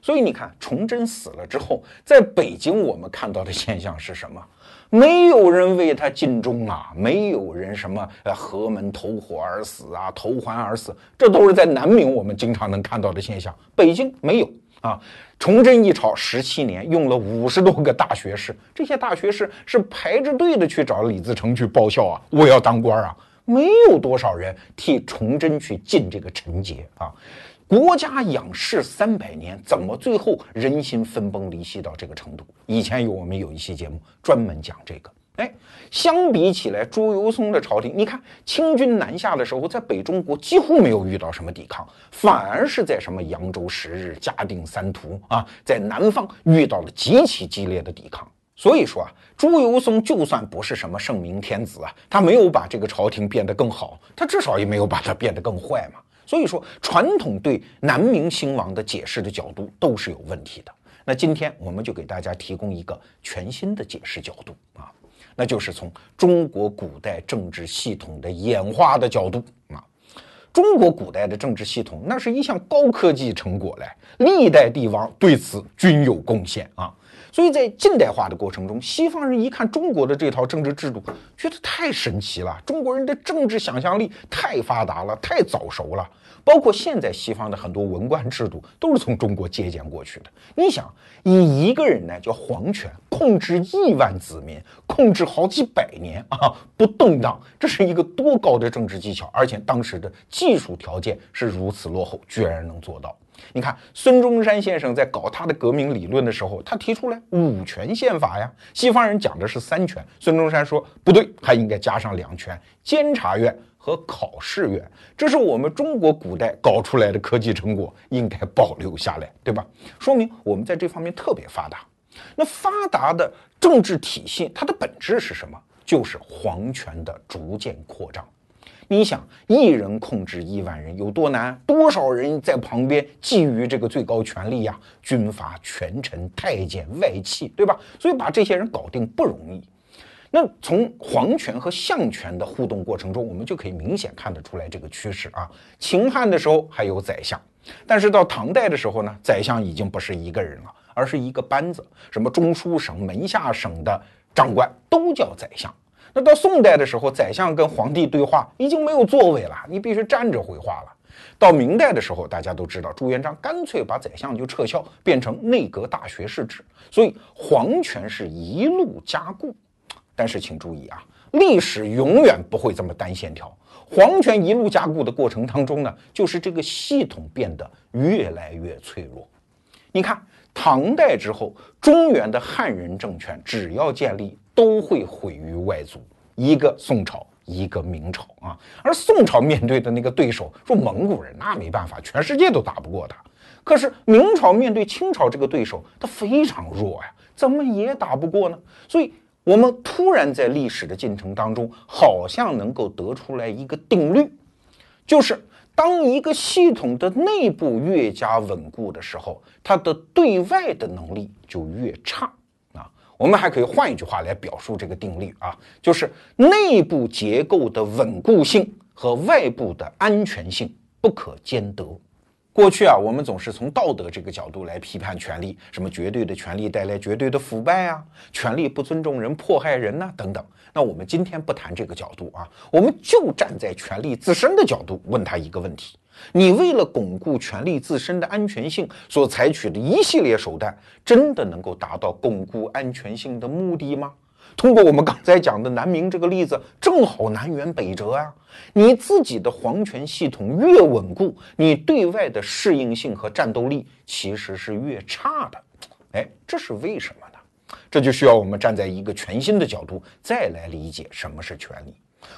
所以你看，崇祯死了之后，在北京我们看到的现象是什么？没有人为他尽忠啊，没有人什么呃河门投火而死啊，投环而死，这都是在南明我们经常能看到的现象。北京没有啊。崇祯一朝十七年，用了五十多个大学士，这些大学士是排着队的去找李自成去报效啊，我要当官啊。没有多少人替崇祯去尽这个臣节啊！国家养士三百年，怎么最后人心分崩离析到这个程度？以前有我们有一期节目专门讲这个哎，相比起来，朱由崧的朝廷，你看清军南下的时候，在北中国几乎没有遇到什么抵抗，反而是在什么扬州十日、嘉定三屠啊，在南方遇到了极其激烈的抵抗。所以说啊，朱由崧就算不是什么圣明天子啊，他没有把这个朝廷变得更好，他至少也没有把它变得更坏嘛。所以说，传统对南明兴亡的解释的角度都是有问题的。那今天我们就给大家提供一个全新的解释角度啊。那就是从中国古代政治系统的演化的角度啊，中国古代的政治系统那是一项高科技成果嘞，历代帝王对此均有贡献啊。所以在近代化的过程中，西方人一看中国的这套政治制度，觉得太神奇了，中国人的政治想象力太发达了，太早熟了。包括现在西方的很多文官制度都是从中国借鉴过去的。你想，以一个人呢叫皇权控制亿万子民，控制好几百年啊，不动荡，这是一个多高的政治技巧？而且当时的技术条件是如此落后，居然能做到。你看，孙中山先生在搞他的革命理论的时候，他提出来五权宪法呀。西方人讲的是三权，孙中山说不对，还应该加上两权：监察院。和考试院，这是我们中国古代搞出来的科技成果，应该保留下来，对吧？说明我们在这方面特别发达。那发达的政治体系，它的本质是什么？就是皇权的逐渐扩张。你想，一人控制亿万人有多难？多少人在旁边觊觎这个最高权力呀？军阀、权臣、太监、外戚，对吧？所以把这些人搞定不容易。那从皇权和相权的互动过程中，我们就可以明显看得出来这个趋势啊。秦汉的时候还有宰相，但是到唐代的时候呢，宰相已经不是一个人了，而是一个班子，什么中书省、门下省的长官都叫宰相。那到宋代的时候，宰相跟皇帝对话已经没有座位了，你必须站着回话了。到明代的时候，大家都知道朱元璋干脆把宰相就撤销，变成内阁大学士制，所以皇权是一路加固。但是请注意啊，历史永远不会这么单线条。皇权一路加固的过程当中呢，就是这个系统变得越来越脆弱。你看，唐代之后，中原的汉人政权只要建立，都会毁于外族。一个宋朝，一个明朝啊。而宋朝面对的那个对手，说蒙古人，那没办法，全世界都打不过他。可是明朝面对清朝这个对手，他非常弱呀，怎么也打不过呢？所以。我们突然在历史的进程当中，好像能够得出来一个定律，就是当一个系统的内部越加稳固的时候，它的对外的能力就越差啊。我们还可以换一句话来表述这个定律啊，就是内部结构的稳固性和外部的安全性不可兼得。过去啊，我们总是从道德这个角度来批判权力，什么绝对的权力带来绝对的腐败啊，权力不尊重人、迫害人呐，等等。那我们今天不谈这个角度啊，我们就站在权力自身的角度问他一个问题：你为了巩固权力自身的安全性所采取的一系列手段，真的能够达到巩固安全性的目的吗？通过我们刚才讲的南明这个例子，正好南辕北辙啊！你自己的皇权系统越稳固，你对外的适应性和战斗力其实是越差的。哎，这是为什么呢？这就需要我们站在一个全新的角度再来理解什么是权力。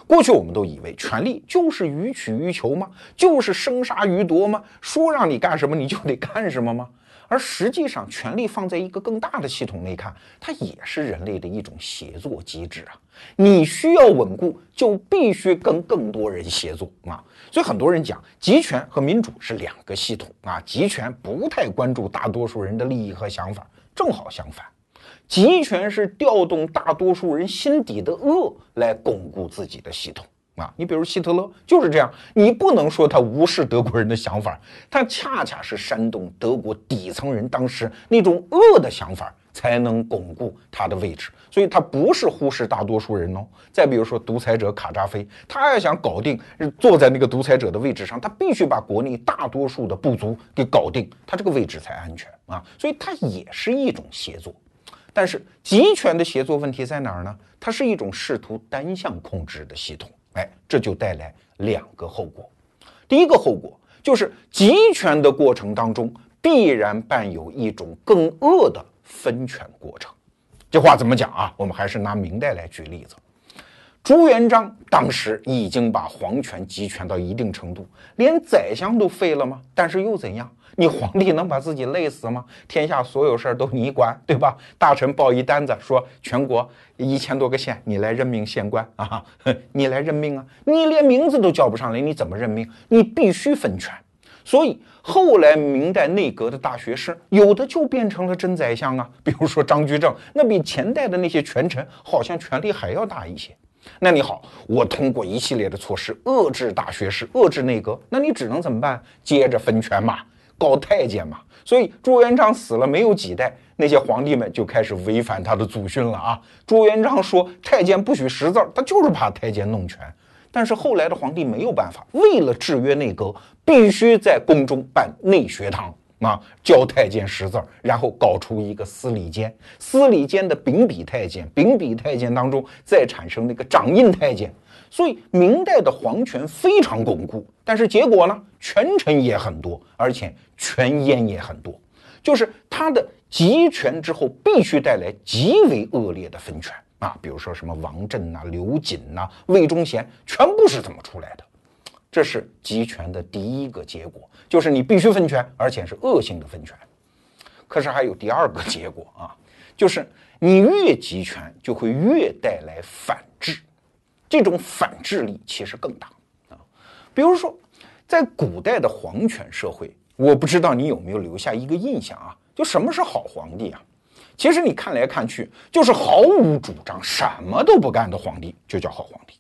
过去我们都以为权力就是予取予求吗？就是生杀予夺吗？说让你干什么你就得干什么吗？而实际上，权力放在一个更大的系统内看，它也是人类的一种协作机制啊。你需要稳固，就必须跟更多人协作啊。所以很多人讲，集权和民主是两个系统啊。集权不太关注大多数人的利益和想法，正好相反，集权是调动大多数人心底的恶来巩固自己的系统。啊，你比如希特勒就是这样，你不能说他无视德国人的想法，他恰恰是煽动德国底层人当时那种恶的想法，才能巩固他的位置。所以他不是忽视大多数人哦。再比如说独裁者卡扎菲，他要想搞定坐在那个独裁者的位置上，他必须把国内大多数的部族给搞定，他这个位置才安全啊。所以它也是一种协作，但是集权的协作问题在哪儿呢？它是一种试图单向控制的系统。哎，这就带来两个后果。第一个后果就是集权的过程当中必然伴有一种更恶的分权过程。这话怎么讲啊？我们还是拿明代来举例子。朱元璋当时已经把皇权集权到一定程度，连宰相都废了吗？但是又怎样？你皇帝能把自己累死吗？天下所有事儿都你管，对吧？大臣报一单子，说全国一千多个县，你来任命县官啊，你来任命啊，你连名字都叫不上来，你怎么任命？你必须分权。所以后来明代内阁的大学士，有的就变成了真宰相啊，比如说张居正，那比前代的那些权臣好像权力还要大一些。那你好，我通过一系列的措施遏制大学士，遏制内阁，那你只能怎么办？接着分权嘛，搞太监嘛。所以朱元璋死了没有几代，那些皇帝们就开始违反他的祖训了啊。朱元璋说太监不许识字，他就是怕太监弄权。但是后来的皇帝没有办法，为了制约内阁，必须在宫中办内学堂。啊，教太监识字儿，然后搞出一个司礼监，司礼监的秉笔太监，秉笔太监当中再产生那个掌印太监，所以明代的皇权非常巩固。但是结果呢，权臣也很多，而且权阉也很多，就是他的集权之后必须带来极为恶劣的分权啊，比如说什么王振呐、刘瑾呐、魏忠贤，全部是怎么出来的？这是集权的第一个结果，就是你必须分权，而且是恶性的分权。可是还有第二个结果啊，就是你越集权，就会越带来反制，这种反制力其实更大啊。比如说，在古代的皇权社会，我不知道你有没有留下一个印象啊，就什么是好皇帝啊？其实你看来看去，就是毫无主张、什么都不干的皇帝，就叫好皇帝。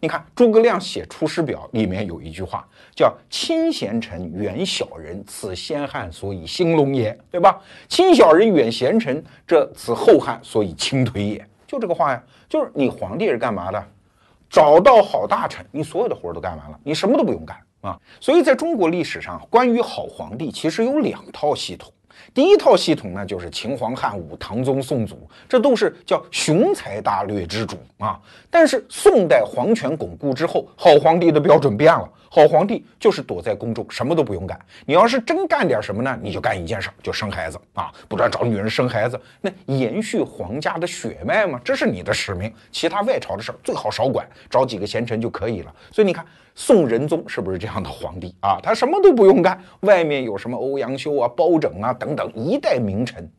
你看诸葛亮写《出师表》里面有一句话，叫“亲贤臣，远小人，此先汉所以兴隆也”，对吧？亲小人，远贤臣，这此后汉所以倾颓也。就这个话呀，就是你皇帝是干嘛的？找到好大臣，你所有的活都干完了，你什么都不用干啊。所以在中国历史上，关于好皇帝，其实有两套系统。第一套系统呢，就是秦皇汉武、唐宗宋祖，这都是叫雄才大略之主啊。但是宋代皇权巩固之后，好皇帝的标准变了，好皇帝就是躲在宫中，什么都不用干。你要是真干点什么呢，你就干一件事，就生孩子啊，不断找女人生孩子，那延续皇家的血脉嘛，这是你的使命。其他外朝的事儿最好少管，找几个贤臣就可以了。所以你看。宋仁宗是不是这样的皇帝啊？他什么都不用干，外面有什么欧阳修啊、包拯啊等等一代名臣。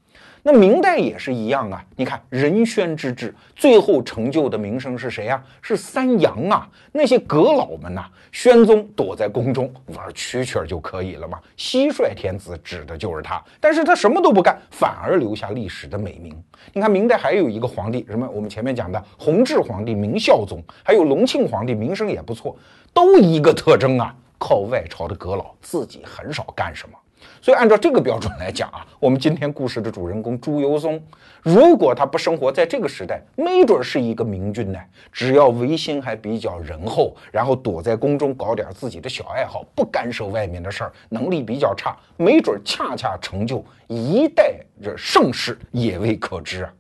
那明代也是一样啊，你看仁宣之治，最后成就的名声是谁呀？是三杨啊，那些阁老们呐。宣宗躲在宫中玩蛐蛐就可以了嘛。蟋蟀天子指的就是他，但是他什么都不干，反而留下历史的美名。你看明代还有一个皇帝，什么？我们前面讲的弘治皇帝明孝宗，还有隆庆皇帝，名声也不错，都一个特征啊，靠外朝的阁老，自己很少干什么。所以，按照这个标准来讲啊，我们今天故事的主人公朱由崧，如果他不生活在这个时代，没准是一个明君呢。只要维心还比较仁厚，然后躲在宫中搞点自己的小爱好，不干涉外面的事儿，能力比较差，没准恰恰成就一代这盛世也未可知啊。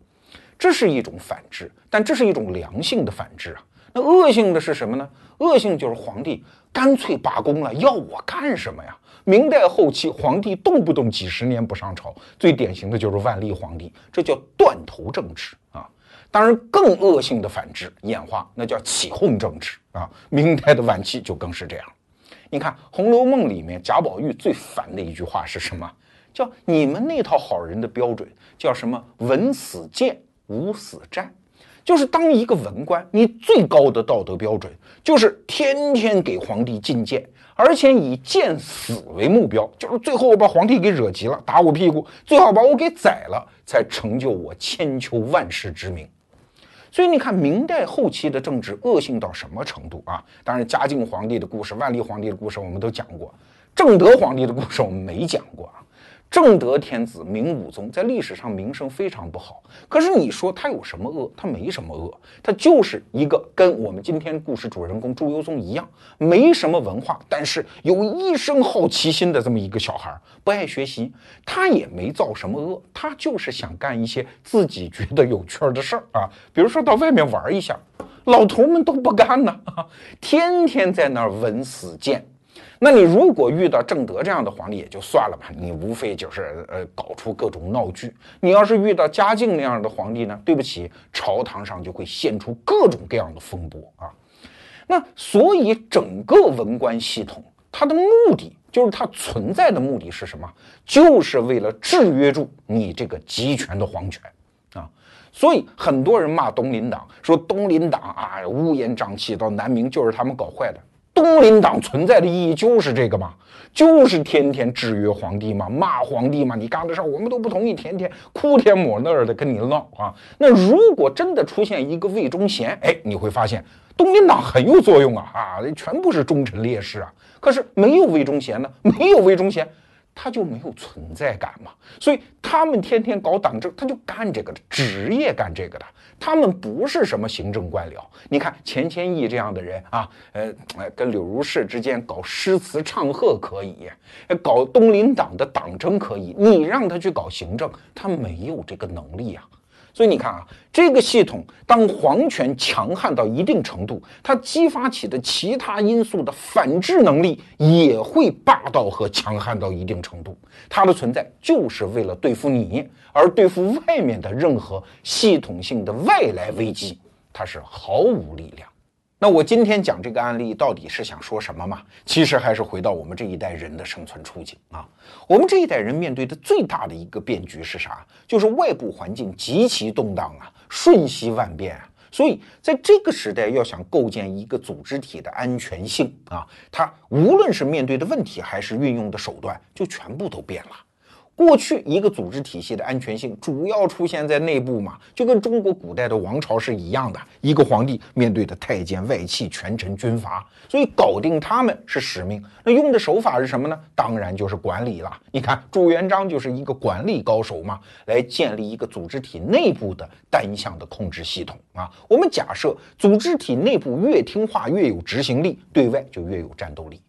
这是一种反制，但这是一种良性的反制啊。那恶性的是什么呢？恶性就是皇帝干脆罢工了，要我干什么呀？明代后期，皇帝动不动几十年不上朝，最典型的就是万历皇帝，这叫断头政治啊。当然，更恶性的反制演化，那叫起哄政治啊。明代的晚期就更是这样。你看《红楼梦》里面贾宝玉最烦的一句话是什么？叫你们那套好人的标准叫什么？文死谏，武死战。就是当一个文官，你最高的道德标准就是天天给皇帝进谏。而且以见死为目标，就是最后我把皇帝给惹急了，打我屁股，最好把我给宰了，才成就我千秋万世之名。所以你看，明代后期的政治恶性到什么程度啊？当然，嘉靖皇帝的故事、万历皇帝的故事我们都讲过，正德皇帝的故事我们没讲过啊。正德天子明武宗在历史上名声非常不好，可是你说他有什么恶？他没什么恶，他就是一个跟我们今天故事主人公朱由崧一样，没什么文化，但是有一生好奇心的这么一个小孩，不爱学习，他也没造什么恶，他就是想干一些自己觉得有趣的事儿啊，比如说到外面玩一下，老头们都不干呢，天天在那儿文死谏。那你如果遇到正德这样的皇帝也就算了吧，你无非就是呃搞出各种闹剧。你要是遇到嘉靖那样的皇帝呢，对不起，朝堂上就会现出各种各样的风波啊。那所以整个文官系统，它的目的就是它存在的目的是什么？就是为了制约住你这个集权的皇权啊。所以很多人骂东林党，说东林党啊乌烟瘴气，到南明就是他们搞坏的。东林党存在的意义就是这个嘛，就是天天制约皇帝嘛，骂皇帝嘛，你干的事儿我们都不同意，天天哭天抹泪的跟你闹啊。那如果真的出现一个魏忠贤，哎，你会发现东林党很有作用啊啊，全部是忠臣烈士啊。可是没有魏忠贤呢，没有魏忠贤。他就没有存在感嘛，所以他们天天搞党政，他就干这个的，职业干这个的。他们不是什么行政官僚。你看钱谦益这样的人啊，呃，跟柳如是之间搞诗词唱和可以，搞东林党的党争可以，你让他去搞行政，他没有这个能力啊。所以你看啊，这个系统当皇权强悍到一定程度，它激发起的其他因素的反制能力也会霸道和强悍到一定程度。它的存在就是为了对付你，而对付外面的任何系统性的外来危机，它是毫无力量。那我今天讲这个案例到底是想说什么嘛？其实还是回到我们这一代人的生存处境啊。我们这一代人面对的最大的一个变局是啥？就是外部环境极其动荡啊，瞬息万变啊。所以在这个时代，要想构建一个组织体的安全性啊，它无论是面对的问题还是运用的手段，就全部都变了。过去一个组织体系的安全性主要出现在内部嘛，就跟中国古代的王朝是一样的，一个皇帝面对的太监、外戚、权臣、军阀，所以搞定他们是使命。那用的手法是什么呢？当然就是管理了。你看朱元璋就是一个管理高手嘛，来建立一个组织体内部的单向的控制系统啊。我们假设组织体内部越听话、越有执行力，对外就越有战斗力。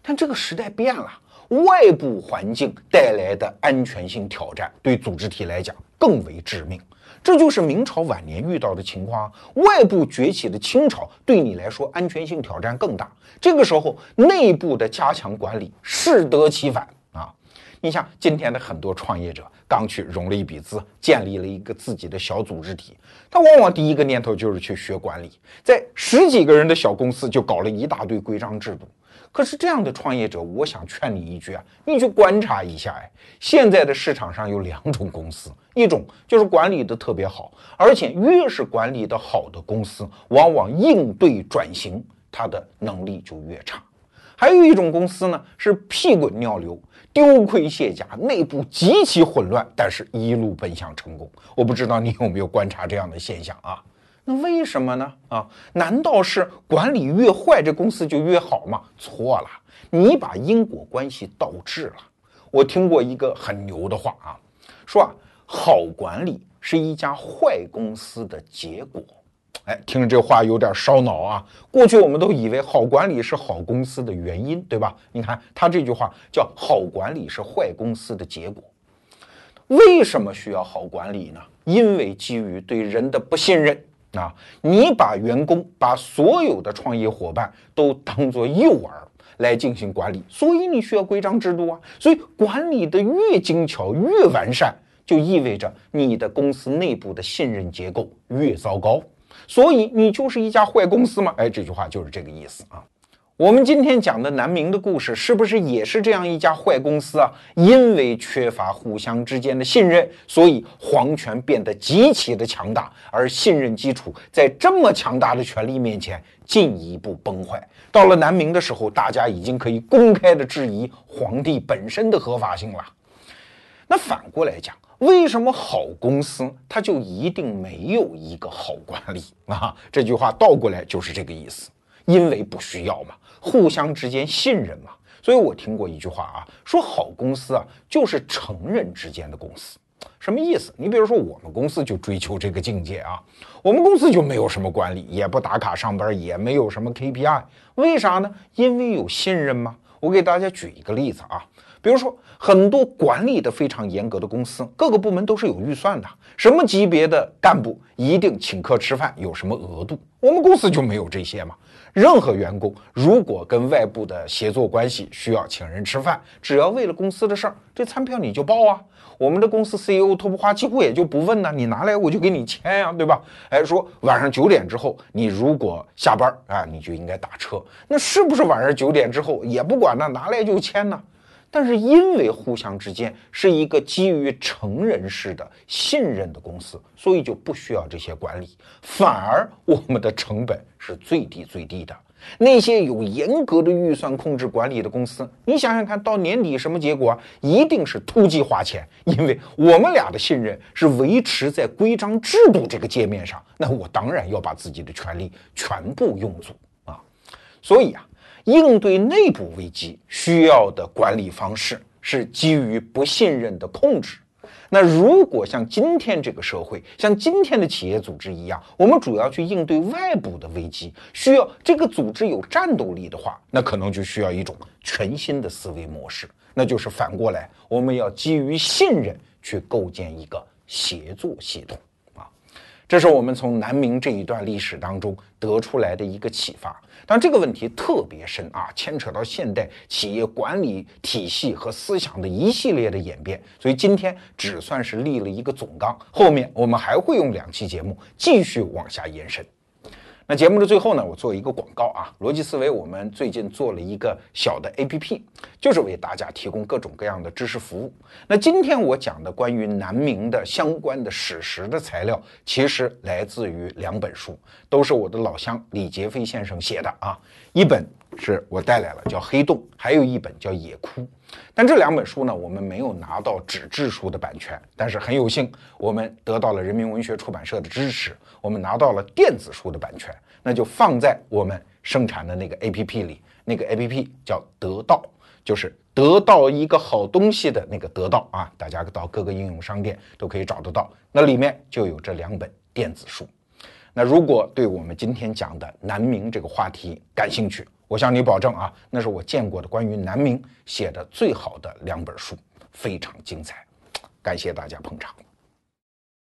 但这个时代变了。外部环境带来的安全性挑战，对组织体来讲更为致命。这就是明朝晚年遇到的情况。外部崛起的清朝，对你来说安全性挑战更大。这个时候，内部的加强管理适得其反啊！你像今天的很多创业者，刚去融了一笔资，建立了一个自己的小组织体，他往往第一个念头就是去学管理，在十几个人的小公司就搞了一大堆规章制度。可是这样的创业者，我想劝你一句啊，你去观察一下，哎，现在的市场上有两种公司，一种就是管理的特别好，而且越是管理的好的公司，往往应对转型它的能力就越差；还有一种公司呢，是屁滚尿流、丢盔卸甲，内部极其混乱，但是一路奔向成功。我不知道你有没有观察这样的现象啊？那为什么呢？啊，难道是管理越坏，这公司就越好吗？错了，你把因果关系倒置了。我听过一个很牛的话啊，说啊，好管理是一家坏公司的结果。哎，听着这话有点烧脑啊。过去我们都以为好管理是好公司的原因，对吧？你看他这句话叫好管理是坏公司的结果。为什么需要好管理呢？因为基于对人的不信任。啊，你把员工、把所有的创业伙伴都当做诱饵来进行管理，所以你需要规章制度啊。所以管理的越精巧、越完善，就意味着你的公司内部的信任结构越糟糕，所以你就是一家坏公司吗？哎，这句话就是这个意思啊。我们今天讲的南明的故事，是不是也是这样一家坏公司啊？因为缺乏互相之间的信任，所以皇权变得极其的强大，而信任基础在这么强大的权力面前进一步崩坏。到了南明的时候，大家已经可以公开的质疑皇帝本身的合法性了。那反过来讲，为什么好公司它就一定没有一个好管理啊？这句话倒过来就是这个意思，因为不需要嘛。互相之间信任嘛，所以我听过一句话啊，说好公司啊就是成人之间的公司，什么意思？你比如说我们公司就追求这个境界啊，我们公司就没有什么管理，也不打卡上班，也没有什么 KPI，为啥呢？因为有信任吗？我给大家举一个例子啊，比如说，很多管理的非常严格的公司，各个部门都是有预算的，什么级别的干部一定请客吃饭，有什么额度。我们公司就没有这些嘛。任何员工如果跟外部的协作关系需要请人吃饭，只要为了公司的事儿，这餐票你就报啊。我们的公司 CEO 托布花几乎也就不问呢，你拿来我就给你签呀，对吧？哎，说晚上九点之后，你如果下班啊，你就应该打车。那是不是晚上九点之后也不管呢？拿来就签呢？但是因为互相之间是一个基于成人式的信任的公司，所以就不需要这些管理，反而我们的成本是最低最低的。那些有严格的预算控制管理的公司，你想想看到年底什么结果？一定是突击花钱，因为我们俩的信任是维持在规章制度这个界面上，那我当然要把自己的权利全部用足啊。所以啊，应对内部危机需要的管理方式是基于不信任的控制。那如果像今天这个社会，像今天的企业组织一样，我们主要去应对外部的危机，需要这个组织有战斗力的话，那可能就需要一种全新的思维模式，那就是反过来，我们要基于信任去构建一个协作系统。这是我们从南明这一段历史当中得出来的一个启发，但这个问题特别深啊，牵扯到现代企业管理体系和思想的一系列的演变，所以今天只算是立了一个总纲，后面我们还会用两期节目继续往下延伸。那节目的最后呢，我做一个广告啊，逻辑思维我们最近做了一个小的 APP，就是为大家提供各种各样的知识服务。那今天我讲的关于南明的相关的史实的材料，其实来自于两本书，都是我的老乡李杰飞先生写的啊。一本是我带来了，叫《黑洞》，还有一本叫《野窟》。但这两本书呢，我们没有拿到纸质书的版权，但是很有幸，我们得到了人民文学出版社的支持，我们拿到了电子书的版权，那就放在我们生产的那个 APP 里。那个 APP 叫得到，就是得到一个好东西的那个得到啊，大家到各个应用商店都可以找得到。那里面就有这两本电子书。那如果对我们今天讲的南明这个话题感兴趣，我向你保证啊，那是我见过的关于南明写的最好的两本书，非常精彩。感谢大家捧场。